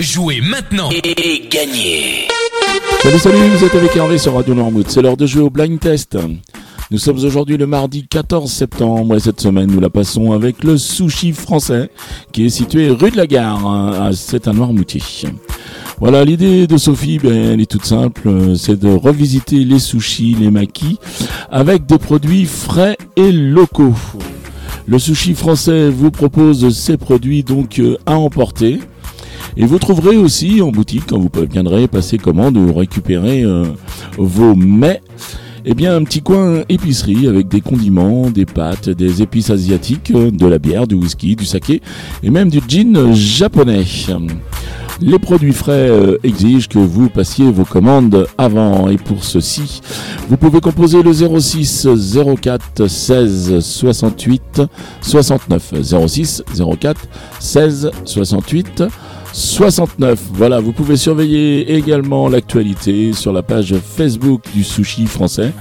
Jouez maintenant et gagnez Salut salut, vous êtes avec Hervé sur Radio Noirmouth, c'est l'heure de jouer au blind test. Nous sommes aujourd'hui le mardi 14 septembre et cette semaine nous la passons avec le sushi français qui est situé rue de la Gare, c'est à Noirmoutier. Voilà, l'idée de Sophie, ben, elle est toute simple, c'est de revisiter les sushis, les maquis avec des produits frais et locaux. Le sushi français vous propose ces produits donc euh, à emporter. Et vous trouverez aussi en boutique, quand vous viendrez passer commande ou récupérer euh, vos mets, eh bien un petit coin épicerie avec des condiments, des pâtes, des épices asiatiques, de la bière, du whisky, du saké et même du gin japonais. Les produits frais euh, exigent que vous passiez vos commandes avant et pour ceci, vous pouvez composer le 06 04 16 68 69 06 04 16 68 69. Voilà, vous pouvez surveiller également l'actualité sur la page Facebook du sushi français.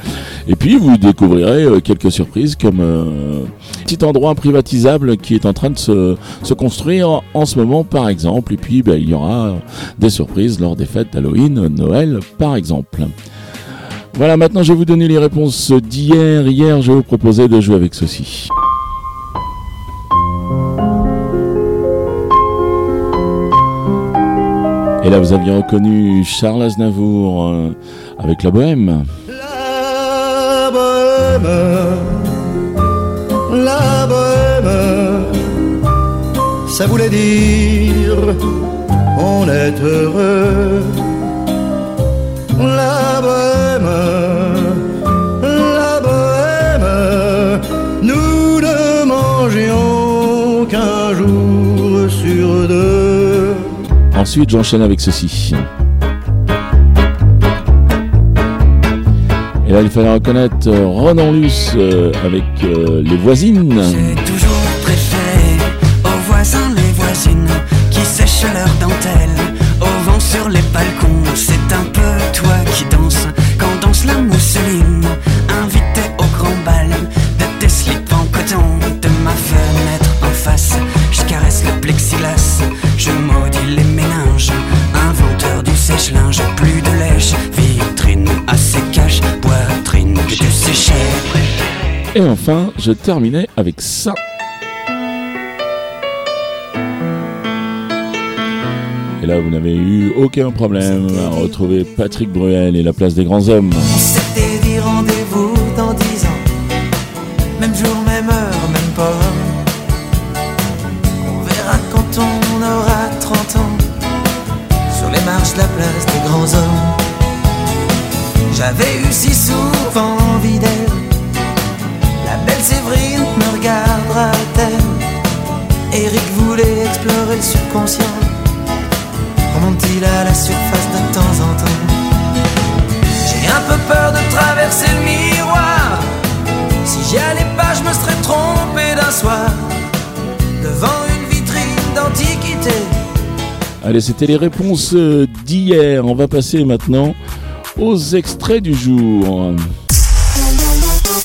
Et puis vous découvrirez euh, quelques surprises comme euh, un petit endroit privatisable qui est en train de se, construire en ce moment par exemple. Et puis ben, il y aura des surprises lors des fêtes d'Halloween, Noël par exemple. Voilà, maintenant je vais vous donner les réponses d'hier. Hier, je vous proposer de jouer avec ceci. Et là, vous aviez reconnu Charles Aznavour euh, avec la bohème. La bohème, la bohème, ça voulait dire on est heureux. Ensuite, j'enchaîne avec ceci. Et là, il fallait reconnaître euh, Ronan Luce euh, avec euh, les voisines. Et enfin, je terminais avec ça. Et là, vous n'avez eu aucun problème à retrouver Patrick Bruel et la place des grands hommes. On s'était dit rendez-vous dans dix ans. Même jour, Allez, c'était les réponses euh, d'hier. On va passer maintenant aux extraits du jour.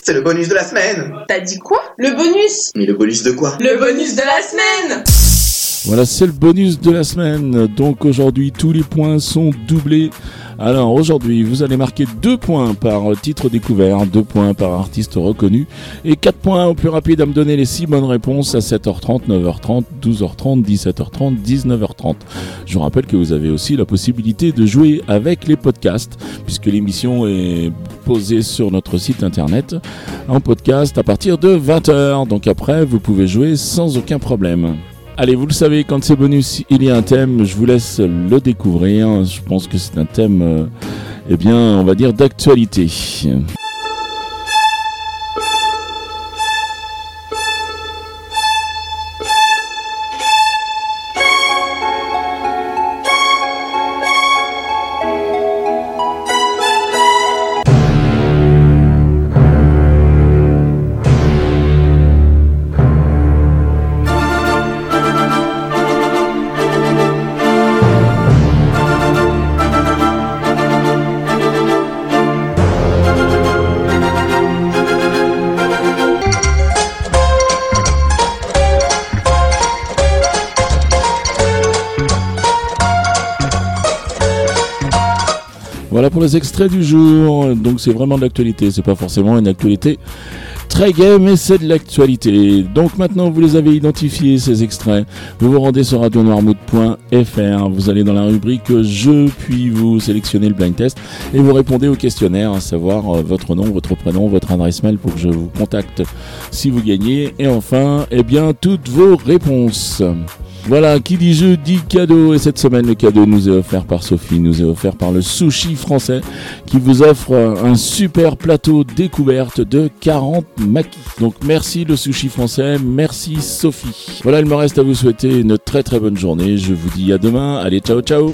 C'est le bonus de la semaine T'as dit quoi? Le bonus Mais le bonus de quoi? Le bonus de la semaine Voilà, c'est le bonus de la semaine. Donc aujourd'hui, tous les points sont doublés. Alors aujourd'hui, vous allez marquer 2 points par titre découvert, 2 points par artiste reconnu et 4 points au plus rapide à me donner les 6 bonnes réponses à 7h30, 9h30, 12h30, 17h30, 19h30. Je vous rappelle que vous avez aussi la possibilité de jouer avec les podcasts puisque l'émission est posée sur notre site internet en podcast à partir de 20h. Donc après, vous pouvez jouer sans aucun problème. Allez, vous le savez, quand c'est bonus, il y a un thème, je vous laisse le découvrir. Je pense que c'est un thème, euh, eh bien, on va dire d'actualité. Voilà pour les extraits du jour. Donc c'est vraiment de l'actualité. C'est pas forcément une actualité très gay, mais c'est de l'actualité. Donc maintenant vous les avez identifiés ces extraits. Vous vous rendez sur radionoirmouth.fr. Vous allez dans la rubrique Je, puis vous sélectionnez le blind test et vous répondez au questionnaire, à savoir euh, votre nom, votre prénom, votre adresse mail pour que je vous contacte si vous gagnez. Et enfin, eh bien toutes vos réponses. Voilà, qui dit jeu dit cadeau. Et cette semaine, le cadeau nous est offert par Sophie, nous est offert par le sushi français qui vous offre un super plateau découverte de 40 maquis. Donc merci le sushi français, merci Sophie. Voilà, il me reste à vous souhaiter une très très bonne journée. Je vous dis à demain. Allez, ciao ciao